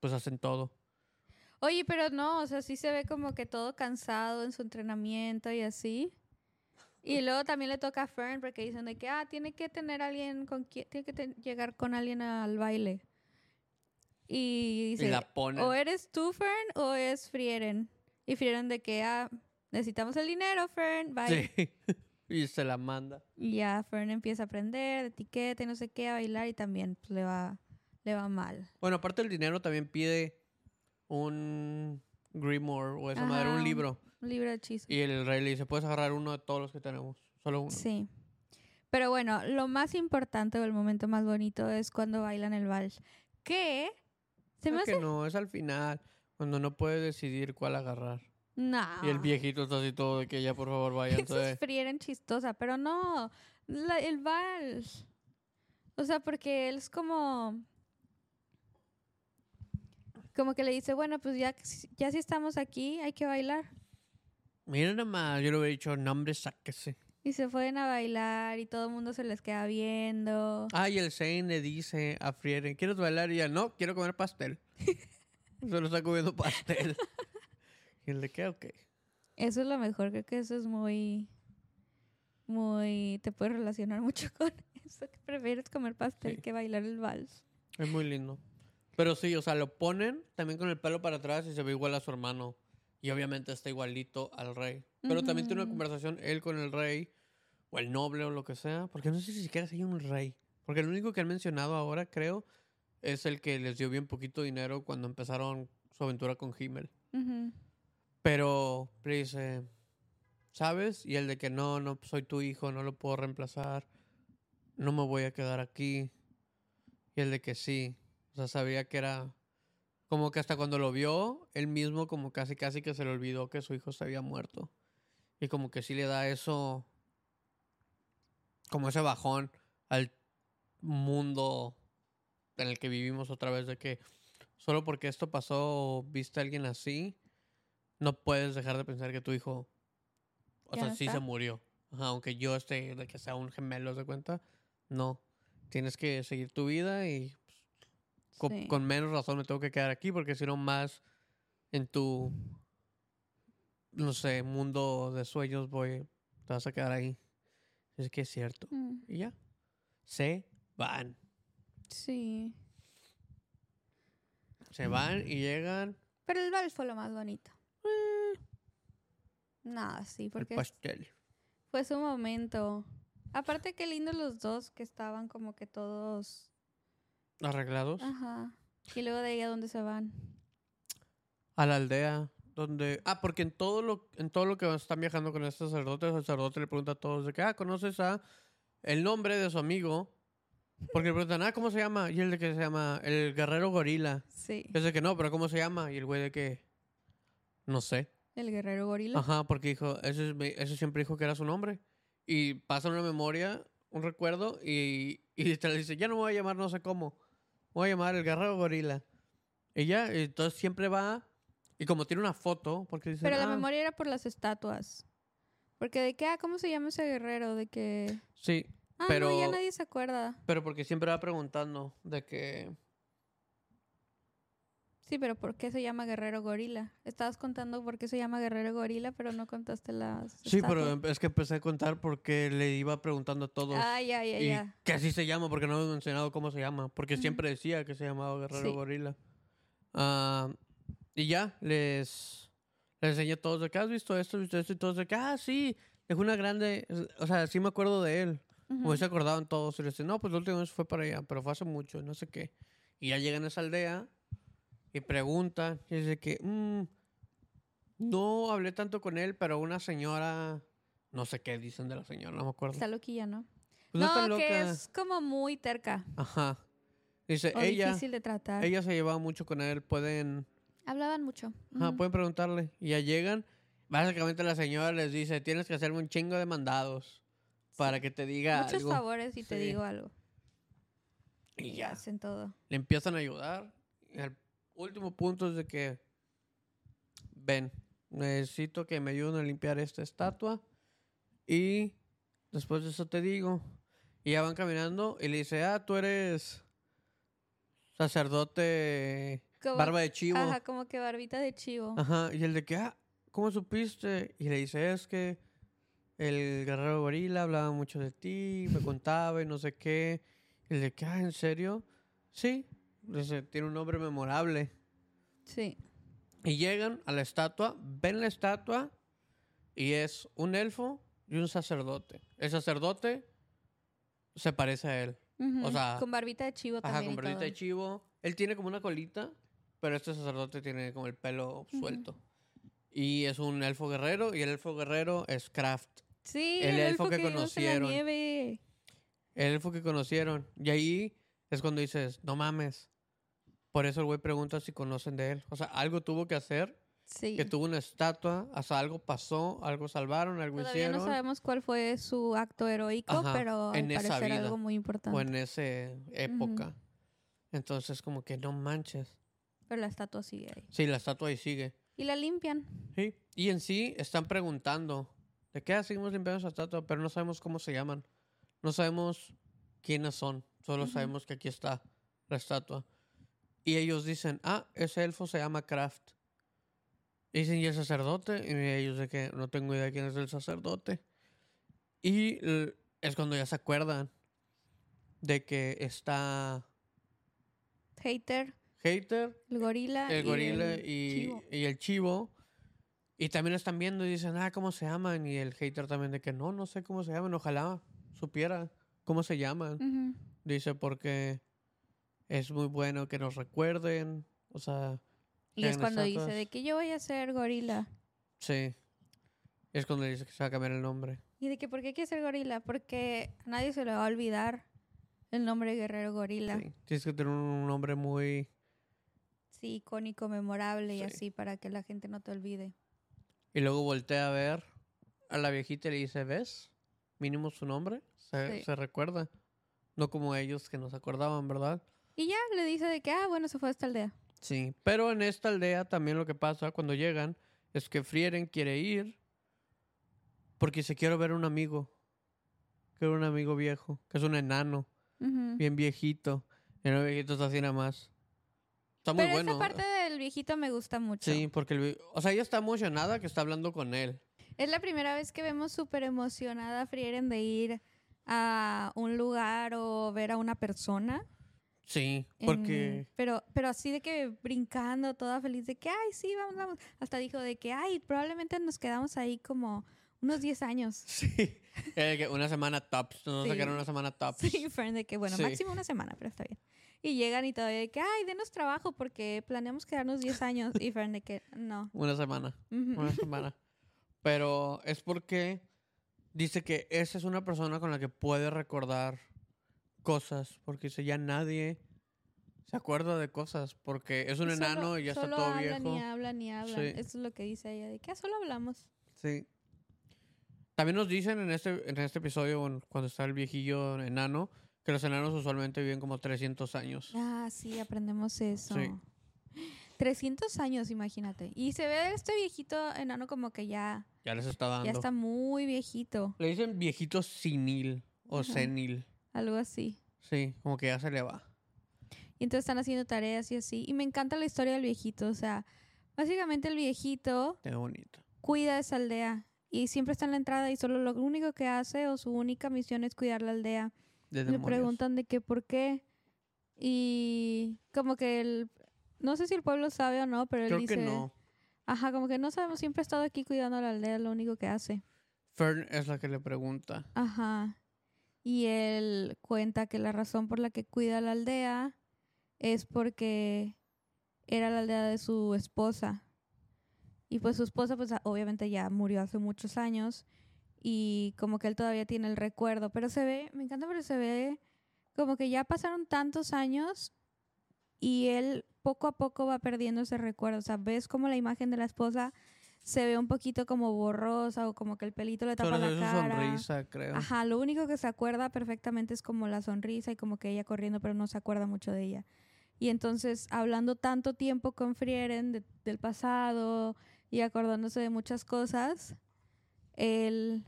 pues hacen todo. Oye, pero no, o sea, sí se ve como que todo cansado en su entrenamiento y así. Y luego también le toca a Fern porque dicen de que, ah, tiene que tener alguien con quien, tiene que llegar con alguien al baile. Y dice, y la ponen. o eres tú, Fern, o es Frieren. Y Frieren de que, ah, necesitamos el dinero, Fern, bye. Sí. y se la manda. Y ya Fern empieza a aprender de etiqueta y no sé qué, a bailar y también pues, le va, le va mal. Bueno, aparte del dinero, también pide un Grimoire o esa madre, Ajá, un libro. Un libro de hechizos. Y el rey le dice, puedes agarrar uno de todos los que tenemos. Solo uno. Sí. Pero bueno, lo más importante o el momento más bonito es cuando bailan el vals. Que se me Creo que hace. no, es al final, cuando no puede decidir cuál agarrar. No. Y el viejito está así todo de que ya por favor vayan. Es frieren chistosa, pero no. la- el vals. O sea, porque él es como. Como que le dice, bueno, pues ya, ya si estamos aquí, hay que bailar. Miren nada más, yo le hubiera dicho, nombre, sáquese. Y se fueron a bailar y todo el mundo se les queda viendo. Ah, y el Zane le dice a Frieren, ¿quieres bailar? Y ella, no, quiero comer pastel. Solo está comiendo pastel. y el de qué, ok. Eso es lo mejor, creo que eso es muy, muy, te puedes relacionar mucho con eso, que prefieres comer pastel Sí. que bailar el vals. Es muy lindo. Pero sí, o sea, lo ponen también con el pelo para atrás y se ve igual a su hermano. Y obviamente está igualito al rey. Pero también tiene una conversación él con el rey, o el noble o lo que sea. Porque no sé si siquiera hay un rey. Porque el único que han mencionado ahora, creo, es el que les dio bien poquito dinero cuando empezaron su aventura con Himmel. Pero le dice, ¿sabes? Y el de que no, no soy tu hijo, no lo puedo reemplazar, no me voy a quedar aquí. Y el de que sí, o sea, sabía que era como que hasta cuando lo vio, él mismo como casi casi que se le olvidó que su hijo se había muerto. Y como que sí le da eso, como ese bajón al mundo en el que vivimos otra vez de que solo porque esto pasó o viste a alguien así, no puedes dejar de pensar que tu hijo, o sea, no sí se murió. Ajá, aunque yo esté, de que sea un gemelo, ¿se cuenta? No. Tienes que seguir tu vida y con, Sí. con menos razón me tengo que quedar aquí porque si no más en tu, no sé, mundo de sueños voy, te vas a quedar ahí. Es que es cierto. Mm, Y ya. Se van. Sí. Se van y llegan Pero el vals fue lo más bonito. Nada, sí, porque es- pastel. fue su momento. Aparte, qué lindos los dos que estaban como que todos. Arreglados. Ajá. Y luego de ahí a dónde se van. a la aldea donde ah porque en todo lo en todo lo que están viajando con este sacerdote el sacerdote le pregunta a todos de que ah conoces a el nombre de su amigo porque le preguntan ah cómo se llama y el de que se llama el guerrero gorila Sí. es de que no pero cómo se llama y el güey de que no sé El guerrero gorila. ajá porque dijo ese, es mi- ese siempre dijo que era su nombre y pasa una memoria un recuerdo y y te le dice ya no me voy a llamar no sé cómo voy a llamar el guerrero gorila ya entonces siempre va y como tiene una foto, porque dice. Pero la "Ah, memoria era por las estatuas. Porque de que, ah, ¿cómo se llama ese guerrero? De que. Sí, Ah, Pero- no, ya nadie se acuerda. pero porque siempre va preguntando de que. Sí, pero ¿por qué se llama guerrero gorila? Estabas contando por qué se llama guerrero gorila, pero no contaste las. Sí, pero es que empecé a contar porque le iba preguntando a todos. Ah, ya, ya, y ya. que así se llama, porque no hemos mencionado cómo se llama. Porque Ujú. siempre decía que se llamaba Guerrero Sí. Gorila. Ah, y ya, les, les enseñé a todos de que has visto esto, visto esto, y todos de que, ah, sí, dejó una grande. O sea, sí me acuerdo de él. Ujú. O se acordaban todos. Y les decían, no, pues la última vez fue para allá, pero fue hace mucho, no sé qué. Y ya llegan a esa aldea y preguntan. Y dice que, "Mm, no hablé tanto con él, pero una señora, no sé qué dicen de la señora, no me acuerdo. Está loquilla, ¿no? Pues no, está no, que loca. es como muy terca. Ajá. Dice, O ella, difícil de tratar. ella se llevaba mucho con él, pueden Hablaban mucho. Ajá, pueden preguntarle. Y ya llegan. Básicamente la señora les dice, tienes que hacerme un chingo de mandados para que te diga Muchos algo. favores y te Sí. digo algo. Y ya. hacen todo. Le empiezan a ayudar. El último punto es de que, ven, necesito que me ayuden a limpiar esta estatua. Y después de eso te digo. Y ya van caminando y le dice, ah, tú eres sacerdote Como- barba de chivo. Ajá, como que barbita de chivo. Ajá, y el de que, ah, ¿cómo supiste? Y le dice, es que el guerrero gorila hablaba mucho de ti, me contaba y no sé qué. Y el de que, ah, ¿en serio? Sí, dice, tiene un nombre memorable. Sí. Y llegan a la estatua, ven la estatua y es un elfo y un sacerdote. El sacerdote se parece a él. Sea, con barbita de chivo Ajá, también. con y barbita de chivo. Él tiene como una colita, pero este sacerdote tiene como el pelo suelto. Y es un elfo guerrero, y el elfo guerrero es Kraft. Sí, El el, elfo elfo que la conocieron. nieve. El elfo que conocieron. Y ahí es cuando dices, no mames. Por eso el güey pregunta si conocen de él. O sea, algo tuvo que hacer, Sí. que tuvo una estatua, hasta algo pasó, algo salvaron, algo Todavía hicieron. no sabemos cuál fue su acto heroico, Ajá, pero al en esa parecer vida. algo muy importante. o en esa época. Entonces, como que no manches. Pero la estatua sigue ahí. Sí, la estatua ahí sigue. Y la limpian. Sí. Y en sí están preguntando, ¿de qué seguimos limpiando esa estatua? Pero no sabemos cómo se llaman. No sabemos quiénes son. Solo Ujú. sabemos que aquí está la estatua. Y ellos dicen, ah, ese elfo se llama Kraft. Y dicen, ¿y el sacerdote? Y ellos de que no tengo idea de quién es el sacerdote. Y es cuando ya se acuerdan de que está Hater, Hater, el gorila. el y gorila el y, chivo. y el chivo. Y también están viendo y dicen, ah, ¿cómo se llaman? Y el hater también de que no, no sé cómo se llaman. Ojalá supiera cómo se llaman. Ujú. Dice, porque es muy bueno que nos recuerden. O sea, Y es cuando estatuas. dice de que yo voy a ser gorila. Sí. Es cuando dice que se va a cambiar el nombre. Y de que, ¿por qué quiere ser gorila? Porque a nadie se le va a olvidar el nombre guerrero gorila. Sí. Tienes que tener un nombre muy... Sí, icónico, memorable y Sí. así para que la gente no te olvide. Y luego voltea a ver a la viejita y le dice, ¿ves? Mínimo su nombre. Se, Sí. se recuerda. No como ellos que nos acordaban, ¿verdad? Y ya le dice de que, ah, bueno, se fue a esta aldea. Sí, pero en esta aldea también lo que pasa cuando llegan es que Frieren quiere ir porque se quiere ver un amigo. Quiere un amigo viejo, que es un enano, bien viejito. Y el viejito está así nada más. Está muy Pero bueno. esa parte del viejito me gusta mucho. Sí, porque el o sea, ella está emocionada que está hablando con él. Es la primera vez que vemos súper emocionada a Frieren de ir a un lugar o ver a una persona. Sí, en- porque pero, pero así de que brincando, toda feliz de que, ay, sí, vamos, vamos. Hasta dijo de que, ay, probablemente nos quedamos ahí como unos 10 años. sí, una semana tops, no Sí. era una semana tops. Sí, Fern, de que, bueno, Sí. máximo una semana, pero está bien. Y llegan y todavía de que, ay, denos trabajo porque planeamos quedarnos 10 años. Y Fern de que, no. Una semana. Una semana. Pero es porque dice que esa es una persona con la que puede recordar cosas. Porque dice, ya nadie se acuerda de cosas. Porque es un solo- enano y ya está todo hablan viejo. y hablan y hablan. Sí. Eso es lo que dice ella, de que ah, solo hablamos. Sí. También nos dicen en este, en este episodio, cuando está el viejillo enano, que los enanos usualmente viven como 300 años. Ah, sí, aprendemos eso. Sí. 300 años, imagínate. Y se ve este viejito enano como que ya, Ya les está dando. ya está muy viejito. Le dicen viejito senil o Ajá. senil. Algo así. Sí, como que ya se le va. Y entonces están haciendo tareas y así. Y me encanta la historia del viejito. O sea, básicamente el viejito Qué bonito. cuida esa aldea. Y siempre está en la entrada y solo lo único que hace o su única misión es cuidar la aldea. De Le preguntan de qué, por qué. Y como que el... No sé si el pueblo sabe o no, pero él Creo dice... que no. Ajá, como que no sabemos, siempre ha estado aquí cuidando la aldea, lo único que hace. Fern es la que le pregunta. Ajá. Y él cuenta que la razón por la que cuida la aldea es porque era la aldea de su esposa. Y pues su esposa, pues a- obviamente ya murió hace muchos años. Y como que él todavía tiene el recuerdo. Pero se ve, me encanta, pero se ve como que ya pasaron tantos años y él poco a poco va perdiendo ese recuerdo. O sea, ves como la imagen de la esposa se ve un poquito como borrosa o como que el pelito le tapa Solo la cara. sonrisa, creo. Ajá, lo único que se acuerda perfectamente es como la sonrisa y como que ella corriendo, pero no se acuerda mucho de ella. Y entonces, hablando tanto tiempo con Frieren de- del pasado y acordándose de muchas cosas, él,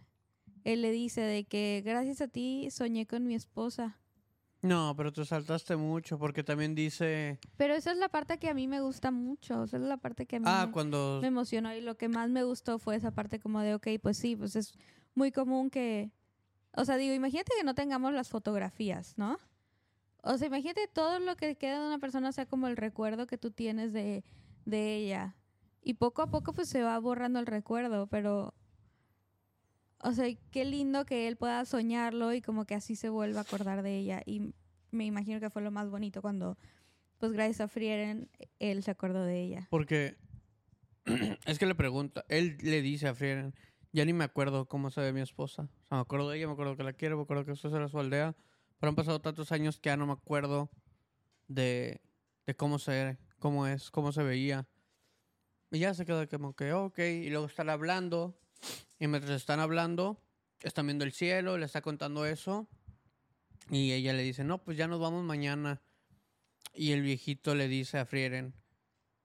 él le dice de que gracias a ti soñé con mi esposa. No, pero te saltaste mucho porque también dice... Pero esa es la parte que a mí me gusta mucho, esa es la parte que a mí Ah, me, cuando... me emocionó y lo que más me gustó fue esa parte como de, ok, pues sí, pues es muy común que, o sea, digo, imagínate que no tengamos las fotografías, ¿no? O sea, imagínate todo lo que queda de una persona sea como el recuerdo que tú tienes de, de ella. Y poco a poco pues se va borrando el recuerdo, pero, o sea, qué lindo que él pueda soñarlo y como que así se vuelva a acordar de ella. Y me imagino que fue lo más bonito cuando, pues gracias a Frieren, él se acordó de ella. Porque es que le pregunta, él le dice a Frieren, ya ni me acuerdo cómo se ve mi esposa. O sea, me acuerdo de ella, me acuerdo que la quiero, me acuerdo que esto era su aldea. Pero han pasado tantos años que ya no me acuerdo de, de cómo se cómo es, cómo se veía. Y ya se queda como que, ok, y luego están hablando. Y mientras están hablando, están viendo el cielo, le está contando eso. Y ella le dice, no, pues ya nos vamos mañana. Y el viejito le dice a Frieren,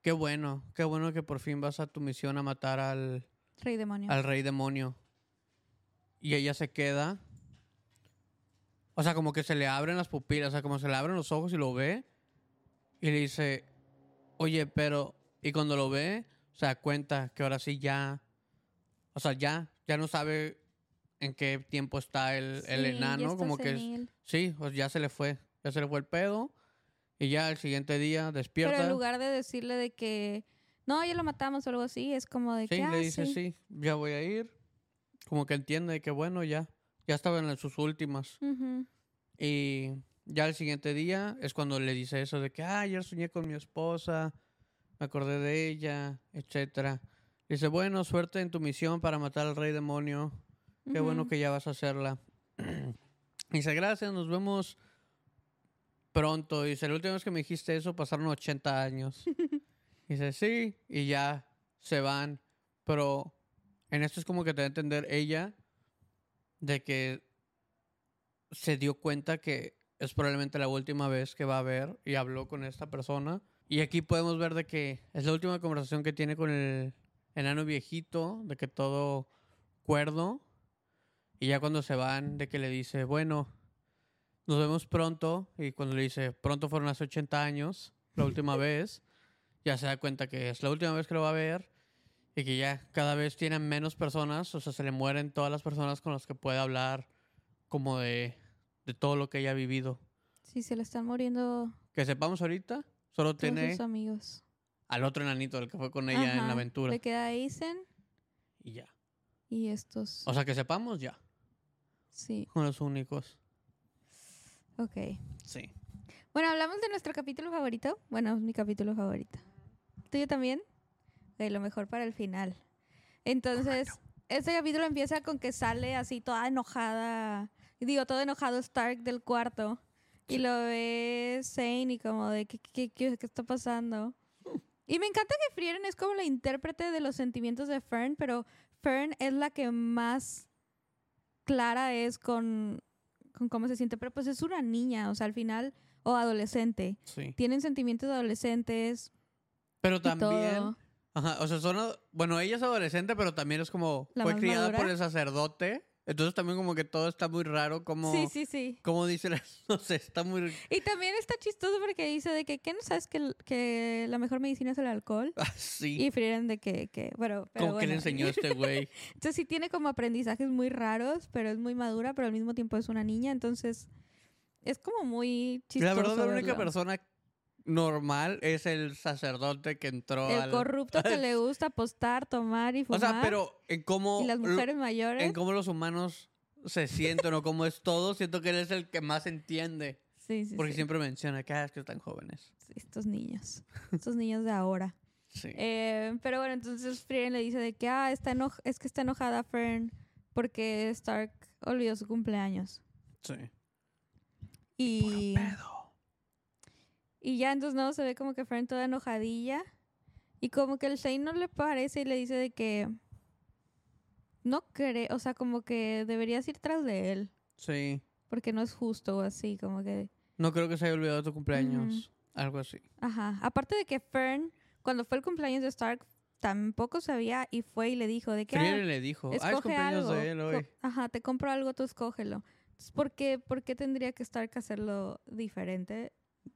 qué bueno, qué bueno que por fin vas a tu misión a matar al, Rey demonio. al rey demonio. Y ella se queda. O sea, como que se le abren las pupilas, o sea, como se le abren los ojos y lo ve. Y le dice, oye, pero... Y cuando lo ve, se da cuenta que ahora sí ya... O sea, ya, ya no sabe en qué tiempo está el, el Sí, enano, está como que... Sí, pues ya se le fue, ya se le fue el pedo. Y ya el siguiente día despierta. Pero en lugar de decirle de que no, ya lo matamos o algo así, es como de Sí, que ah, le dice sí. ya voy a ir. Como que entiende que bueno, ya, ya estaba en sus últimas. Y ya el siguiente día es cuando le dice eso de que, ah, ayer soñé con mi esposa, me acordé de ella, etcétera. Dice, bueno, suerte en tu misión para matar al rey demonio. Qué bueno Ujú. que ya vas a hacerla. Dice, gracias, nos vemos pronto. Dice, la última vez que me dijiste eso pasaron 80 años. Dice, sí, y ya se van. Pero en esto es como que te da a entender ella de que se dio cuenta que es probablemente la última vez que va a ver y habló con esta persona. Y aquí podemos ver de que es la última conversación que tiene con el enano viejito, de que todo cuerdo. Y ya cuando se van, de que le dice, bueno, nos vemos pronto. Y cuando le dice, pronto fueron hace 80 años, la última vez, ya se da cuenta que es la última vez que lo va a ver. Y que ya cada vez tienen menos personas, o sea, se le mueren todas las personas con las que puede hablar como de, de todo lo que haya vivido. Sí, se le están muriendo Que sepamos ahorita, solo tiene sus amigos. Al otro enanito, el que fue con ella en la aventura. Le queda Aizen Y ya. y estos. O sea, que sepamos ya. Sí, Son los únicos. ok. Sí. Bueno, hablamos de nuestro capítulo favorito. Bueno, es mi capítulo favorito. ¿Tuyo también? De lo mejor para el final. Entonces, este capítulo empieza con que sale así toda enojada. Digo, todo enojado Stark del cuarto. Y lo ve Zane y como de, ¿qué, qué, qué, qué está pasando? Y me encanta que Frieren es como la intérprete de los sentimientos de Fern, pero Fern es la que más clara es con, con cómo se siente. Pero pues es una niña, o sea, al final, o adolescente. Sí. Tienen sentimientos adolescentes. Pero también. Ajá, o sea, son. Bueno, ella es adolescente, pero también es como. La fue criada madura. por el sacerdote. Entonces también como que todo está muy raro. Como. Sí, sí, sí. Como dice la- No sé, está muy. Y también está chistoso porque dice de que, ¿qué no sabes que, que la mejor medicina es el alcohol? Así. Y Frieren de que, que bueno, pero como que le enseñó este güey. Entonces sí tiene como aprendizajes muy raros, pero es muy madura, pero al mismo tiempo es una niña, entonces es como muy chistoso. la verdad, la única verlo. persona normal es el sacerdote que entró El al. corrupto que le gusta apostar, tomar y O fumar. sea, pero en cómo. y las lo- mujeres mayores. en cómo los humanos se sienten o cómo es todo, siento que él es el que más entiende. Sí, sí, Porque sí. siempre menciona que, ah, es que están jóvenes. Sí, Estos niños. Estos niños de ahora. Sí. Eh, pero bueno, entonces Frieren le dice de que ah, está eno- es que está enojada Fern porque Stark olvidó su cumpleaños. sí. Y, Y ya entonces no se ve como que Fern toda enojadilla. Y como que el Shane no le parece y le dice de que no cree, o sea, como que deberías ir tras de él. Sí. Porque no es justo o así, como que. No creo que se haya olvidado tu cumpleaños. Algo así. Ajá. Aparte de que Fern, cuando fue el cumpleaños de Stark, tampoco sabía y fue y le dijo de que. Friere "Ah, le dijo, ah, es cumpleaños algo. de él hoy. Ajá, te compro algo, tú escógelo. Entonces, ¿por qué, ¿por qué tendría que Stark hacerlo diferente?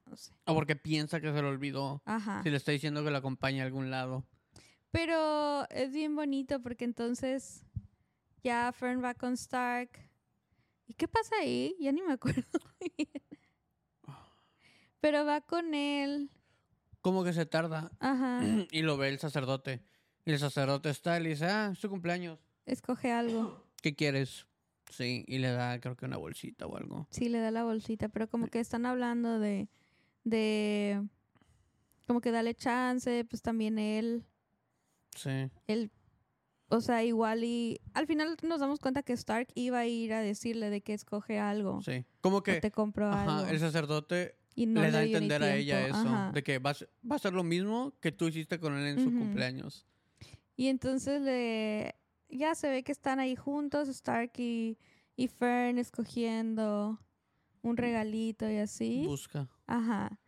No sé. O porque piensa que se lo olvidó. Ajá. Si le está diciendo que lo acompañe a algún lado. Pero es bien bonito porque entonces ya Fern va con Stark. ¿Y qué pasa ahí? Ya ni me acuerdo bien. Pero va con él. Como que se tarda. Ajá. y lo ve el sacerdote. Y el sacerdote está y le dice, ah, es tu cumpleaños. Escoge algo. ¿Qué quieres? Sí, y le da creo que una bolsita o algo. Sí, le da la bolsita, pero como que están hablando de, de, como que dale chance, pues también él, Sí. él, o sea, igual y al final nos damos cuenta que Stark iba a ir a decirle de que escoge algo, Sí. Como o que te compro algo, ajá, el sacerdote y no le da a entender a ella eso. ajá. De que va a, ser, va a ser lo mismo que tú hiciste con él en su cumpleaños. Y entonces le, ya se ve que están ahí juntos, Stark y, y Fern escogiendo un regalito y así, Busca. Ajá.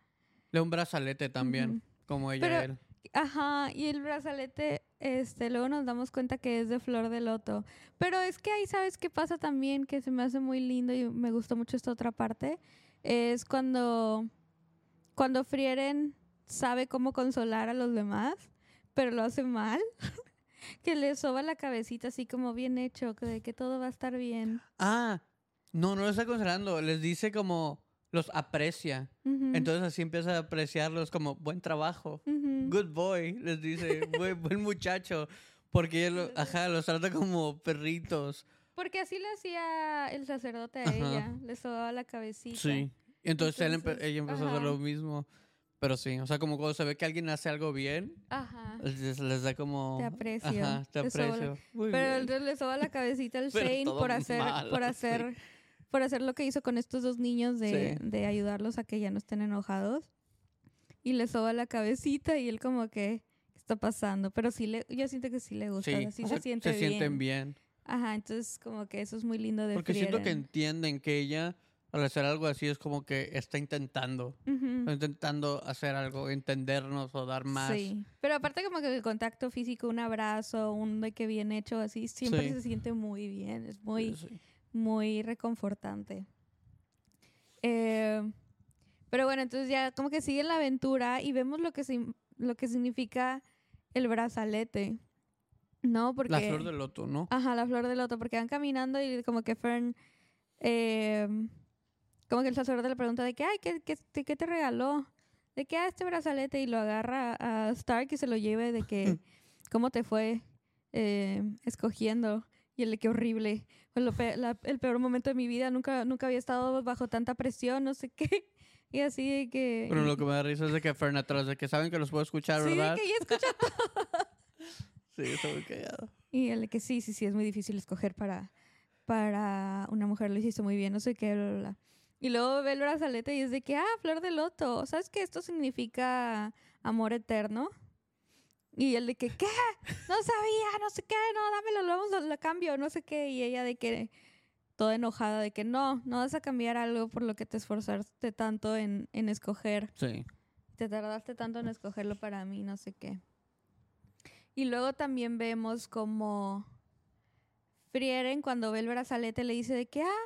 Le da un brazalete también. Como ella Pero- él. Ajá, y el brazalete, este, luego nos damos cuenta que es de flor de loto. Pero es que ahí sabes qué pasa también, que se me hace muy lindo y me gustó mucho esta otra parte. Es cuando, cuando Frieren sabe cómo consolar a los demás, pero lo hace mal. que le soba la cabecita así como bien hecho, que de que todo va a estar bien. Ah, no, no lo está considerando. Les dice como los aprecia. Ujú, Entonces así empieza a apreciarlos como buen trabajo. ujú. Good boy, les dice, buen, buen muchacho. Porque él, lo- ajá, los trata como perritos. Porque así le hacía el sacerdote a Ajá. ella, le sobaba la cabecita. Sí. Y entonces, él empe- Entonces, ella empezó a hacer ajá. lo mismo. Pero sí, o sea, como cuando se ve que alguien hace algo bien, Ajá. les, les da como... Te aprecio, Ajá, te aprecio. Muy Pero bien. entonces le soba la cabecita al Shane por hacer, mal, por sí. Por hacer lo que hizo con estos dos niños de, Sí. de ayudarlos a que ya no estén enojados. Y le soba la cabecita y él como que ¿qué está pasando? Pero sí le, yo siento que sí le gusta, Sí, o sea, sí o se sea, siente se bien. sienten bien. Ajá, entonces como que eso es muy lindo de Porque siento que Frieren. entienden que ella, al hacer algo así, es como que está intentando. Ujú. Está intentando hacer algo, entendernos o dar más. Sí, pero aparte como que el contacto físico, un abrazo, un de que bien hecho así, siempre Sí. se siente muy bien, es muy, Sí. Muy reconfortante. Eh, pero bueno, entonces ya como que sigue la aventura y vemos lo que, lo que significa el brazalete, ¿no? Porque... La flor del loto, ¿no? Ajá, la flor del loto, porque van caminando y como que Fern, eh, como que el sacerdote le pregunta de que, ay, ¿qué, qué, te- qué te regaló? De que, ah, este brazalete y lo agarra a Stark y se lo lleve de que, ¿cómo te fue eh, escogiendo? Y de qué horrible, fue lo pe- la- el peor momento de mi vida, nunca, nunca había estado bajo tanta presión, no sé qué. Y así de que... Pero lo que me da risa es de que Fern atrás, de que saben que los puedo escuchar, sí, ¿verdad? de que ya escucha Sí, está muy callado. Y el de que sí, sí, sí, es muy difícil escoger para, para una mujer, lo hiciste muy bien, no sé qué, bla, bla. Y luego ve el brazalete y es de que, ah, flor de loto, ¿sabes que esto significa amor eterno? Y el de que, ¿qué? No sabía, no sé qué, no, dámelo, lo vamos lo cambio, no sé qué. Y ella de que, toda enojada, de que no, no vas a cambiar algo por lo que te esforzaste tanto en, en escoger Sí. te tardaste tanto en escogerlo para mí, no sé qué. Y luego también vemos como Frieren cuando ve el brazalete le dice de que, ah,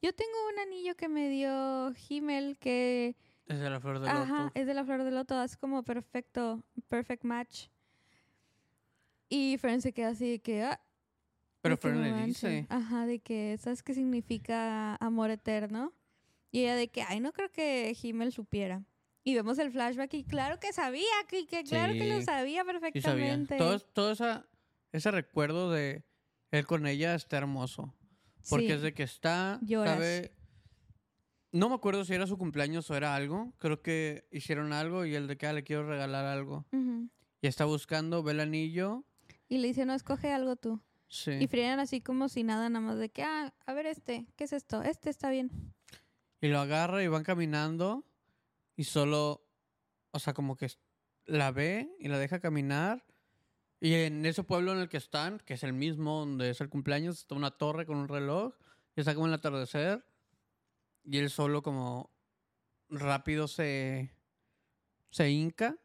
yo tengo un anillo que me dio Himmel que, Es de la flor del ajá, loto. es de la flor del loto, es como perfecto, perfect match. Y Frieren se queda así de que, ah, Pero de que Fern no le dice. Ajá, de que, ¿sabes qué significa amor eterno? Y ella de que, ay, no creo que Himmel supiera. Y vemos el flashback y claro que sabía, que, que claro que lo Sí, sabía Sí, sabía. perfectamente. Todo, todo esa, ese recuerdo de él con ella está hermoso. Porque Sí. es de que está, Lloras. sabe... No me acuerdo si era su cumpleaños o era algo. Creo que hicieron algo y él de que ah, le quiero regalar algo. Y está buscando, ve el anillo. Y le dice, no, escoge algo tú. Sí. Y Frieren así como si nada, nada más de que, ah, a ver este, ¿qué es esto? Este está bien. Y lo agarra y van caminando. y solo, o sea, como que la ve y la deja caminar. Y en ese pueblo en el que están, que es el mismo donde es el cumpleaños, está una torre con un reloj y está como el atardecer. Y él solo como rápido se, se hinca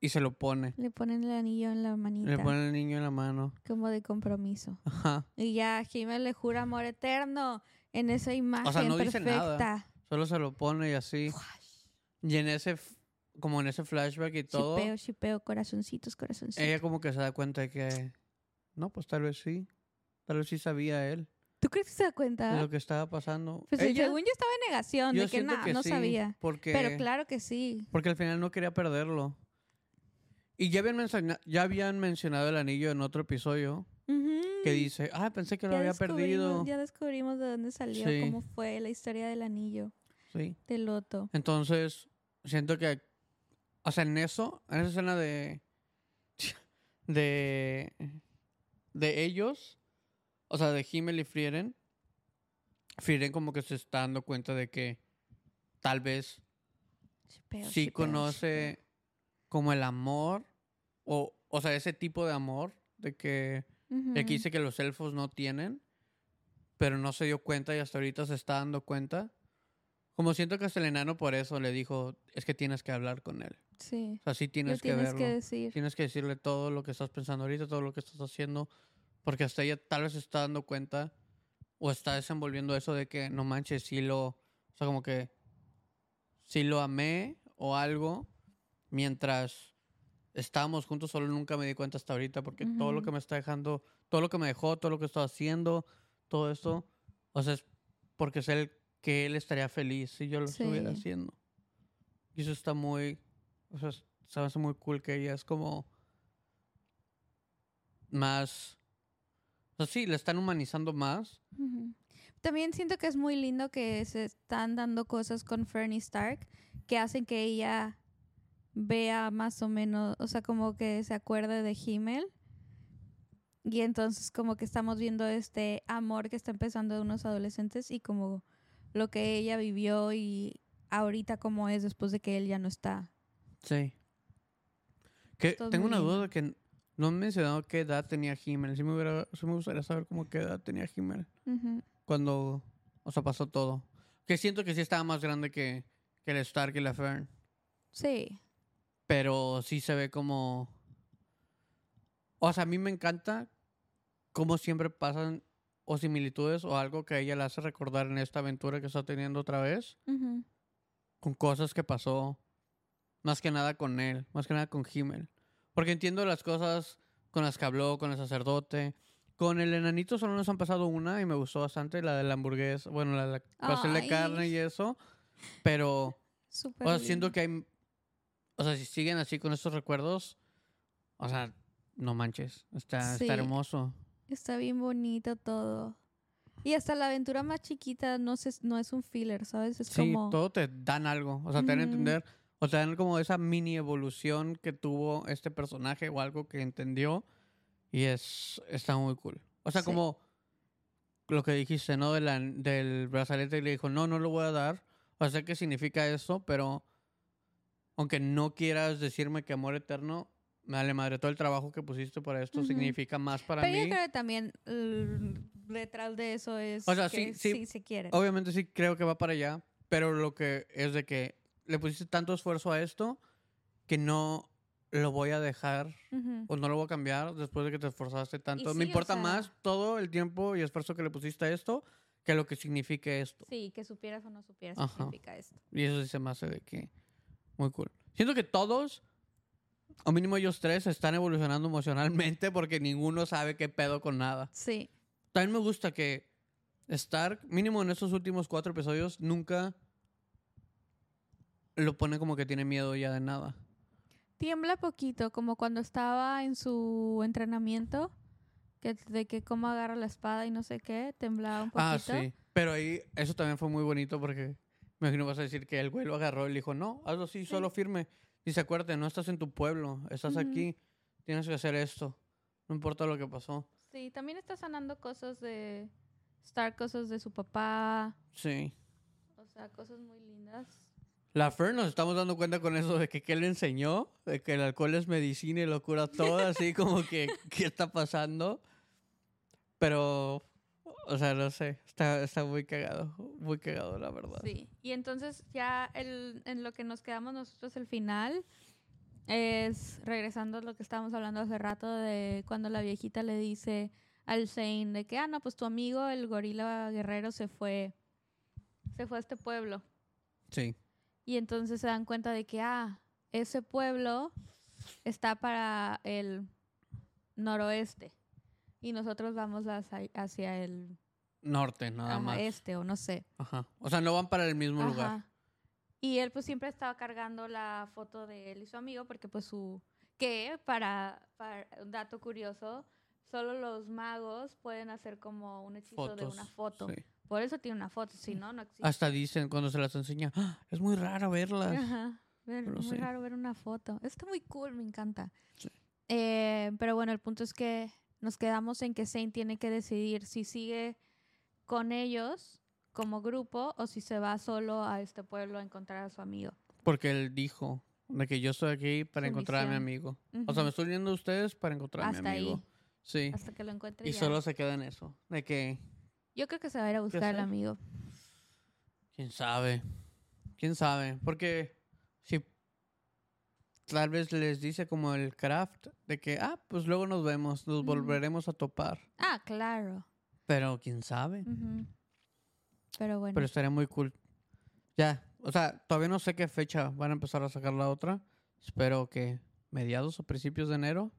y se lo pone. Le ponen el anillo en la manita. Le pone el niño en la mano. Como de compromiso. Ajá. Y ya Himmel le jura amor eterno en esa imagen no dice perfecta. nada. Solo se lo pone y así. Y en ese, como en ese flashback y todo, Chipeo, chipeo, corazoncitos, corazoncitos. ella como que se da cuenta de que, no, pues tal vez sí. Tal vez sí sabía él ¿Tú crees que se da de cuenta? lo que estaba pasando. Pues Ella, según yo estaba en negación yo de que nada, no sí, sabía. Porque, Pero claro que sí. porque al final no quería perderlo. Y ya habían, ya habían mencionado el anillo en otro episodio que dice, ah, pensé que lo Ya había perdido. Ya descubrimos de dónde salió, Sí. cómo fue la historia del anillo, Sí. del loto. Entonces, siento que, o sea, en eso, en esa escena de, de, de ellos, o sea, de Himmel y Frieren, Frieren como que se está dando cuenta de que tal vez sí conoce como el amor, o, o sea, ese tipo de amor, de que, que Ujú. dice que los elfos no tienen, pero no se dio cuenta y hasta ahorita se está dando cuenta. Como siento que hasta el enano por eso le dijo, es que tienes que hablar con él. Sí. O sea, sí tienes que verlo. que decir. Tienes que decirle todo lo que estás pensando ahorita, todo lo que estás haciendo, porque hasta ella tal vez se está dando cuenta o está desenvolviendo eso de que no manches, sí lo, o sea, como que sí lo amé o algo mientras estábamos juntos, solo nunca me di cuenta hasta ahorita, porque todo lo que me está dejando, todo lo que me dejó, todo lo que estoy haciendo, todo esto, o sea, es porque sé el- que él estaría feliz si yo lo estuviera haciendo. Y eso está muy, o sea, es- se me hace muy cool que ella es como más, o sea, sí, le están humanizando más. También siento que es muy lindo que se están dando cosas con Fernie Stark que hacen que ella vea más o menos, o sea, como que se acuerde de Himmel. Y entonces como que estamos viendo este amor que está empezando de unos adolescentes y como lo que ella vivió y ahorita como es después de que él ya no está. Sí. Que Esto tengo una duda lindo. de que no han mencionado qué edad tenía Himmel. Sí me, hubiera, sí me gustaría saber cómo qué edad tenía Himmel cuando, o sea, pasó todo. Que siento que sí estaba más grande que, que el Stark y la Fern. Sí. Pero sí se ve como... O sea, a mí me encanta cómo siempre pasan o similitudes o algo que a ella le hace recordar en esta aventura que está teniendo otra vez. Con cosas que pasó más que nada con él, más que nada con Himmel. Porque entiendo las cosas con las que habló, con el sacerdote. Con el enanito solo nos han pasado una y me gustó bastante, la de la hamburguesa, bueno, la, la pastel de carne y eso. Pero, Súper o sea, siento que hay, o sea, si siguen así con estos recuerdos, o sea, no manches, está, Sí. está hermoso. Está bien bonito todo. Y hasta la aventura más chiquita no, se, no es un filler, ¿sabes? Es Sí, como... todo te dan algo, o sea, te dan a entender, o dan como esa mini evolución que tuvo este personaje o algo que entendió y es está muy cool. O sea, Sí. como lo que dijiste, ¿no? De la- del brazalete y le dijo, no, no lo voy a dar. O sea, qué significa eso, pero aunque no quieras decirme que amor eterno, me vale madre, todo el trabajo que pusiste para esto Ujú. significa más para Pero yo mí. creo que también l- detrás de eso es O sea, que sí, sí. se quiere. Obviamente sí creo que va para allá, pero lo que es de que le pusiste tanto esfuerzo a esto que no lo voy a dejar o no lo voy a cambiar después de que te esforzaste tanto. sí, Me o importa sea- más todo el tiempo y esfuerzo que le pusiste a esto que lo que signifique esto. Sí, que supieras o no supieras Ajá. significa esto. Y eso sí se me hace de que muy cool. Siento que todos, o mínimo ellos tres, están evolucionando emocionalmente porque ninguno sabe qué pedo con nada. Sí. También me gusta que Stark, mínimo en estos últimos cuatro episodios, nunca lo pone como que tiene miedo ya de nada. Tiembla poquito, como cuando estaba en su entrenamiento, que de que cómo agarra la espada y no sé qué, temblaba un poquito. Ah, sí. Pero ahí, eso también fue muy bonito porque me imagino vas a decir que el güey lo agarró y le dijo, no, hazlo así, Sí. solo firme. Dice, acuérdate, no estás en tu pueblo, estás Ujú. aquí, tienes que hacer esto. No importa lo que pasó. Sí, también está sanando cosas de Star, cosas de su papá, Sí. o sea, cosas muy lindas. La Fer nos estamos dando cuenta con eso de que qué le enseñó, de que el alcohol es medicina y lo cura todo, así como que qué está pasando. Pero, o sea, no sé, está, está muy cagado, muy cagado, la verdad. Sí. Y entonces ya el, en lo que nos quedamos nosotros el final es regresando a lo que estábamos hablando hace rato de cuando la viejita le dice al Zane de que, ah, no, pues tu amigo, el gorila guerrero, se fue, se fue a este pueblo. Sí, Y entonces se dan cuenta de que, ah, ese pueblo está para el noroeste. Y nosotros vamos hacia, hacia el norte, nada ajá, más. este, o no sé. Ajá. O sea, no van para el mismo lugar. Ajá. Y él pues siempre estaba cargando la foto de él y su amigo porque pues su... Que para, para un dato curioso, solo los magos pueden hacer como un hechizo de una foto. sí. Por eso tiene una foto, si no, no existe. Hasta dicen cuando se las enseña, "Ah, es muy raro verlas. Ajá. Ver- muy sí. raro ver una foto. Está muy cool, me encanta. Sí. Eh, pero bueno, el punto es que nos quedamos en que Zane tiene que decidir si sigue con ellos como grupo o si se va solo a este pueblo a encontrar a su amigo. Porque él dijo de que yo estoy aquí para Su encontrar a mi amigo. O sea, me estoy uniendo a ustedes para encontrar a mi amigo. ahí, Sí. hasta que lo encuentre Y ya. solo se queda en eso. De que, Yo creo que se va a ir a buscar al amigo. quién sabe. Quién sabe. Porque si tal vez les dice como el craft de que, ah, pues luego nos vemos, nos volveremos a topar. Ah, claro. Pero quién sabe. Pero bueno. Pero estaría muy cool. Ya, o sea, todavía no sé qué fecha van a empezar a sacar la otra. Espero que mediados o principios de enero.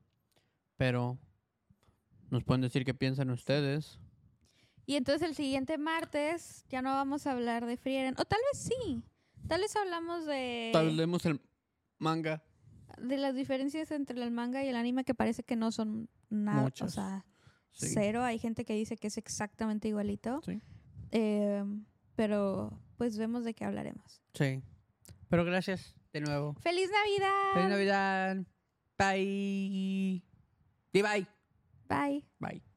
Pero nos pueden decir qué piensan ustedes. Y entonces el siguiente martes ya no vamos a hablar de Frieren. O tal vez sí. Tal vez hablamos de, Tal vez el manga. de las diferencias entre el manga y el anime que parece que no son nada. O sea, Sí. cero. Hay gente que dice que es exactamente igualito. Sí. Eh, pero pues vemos de qué hablaremos. Sí. Pero gracias de nuevo. ¡Feliz Navidad! Feliz Navidad. Bye. Di bye. Bye. Bye.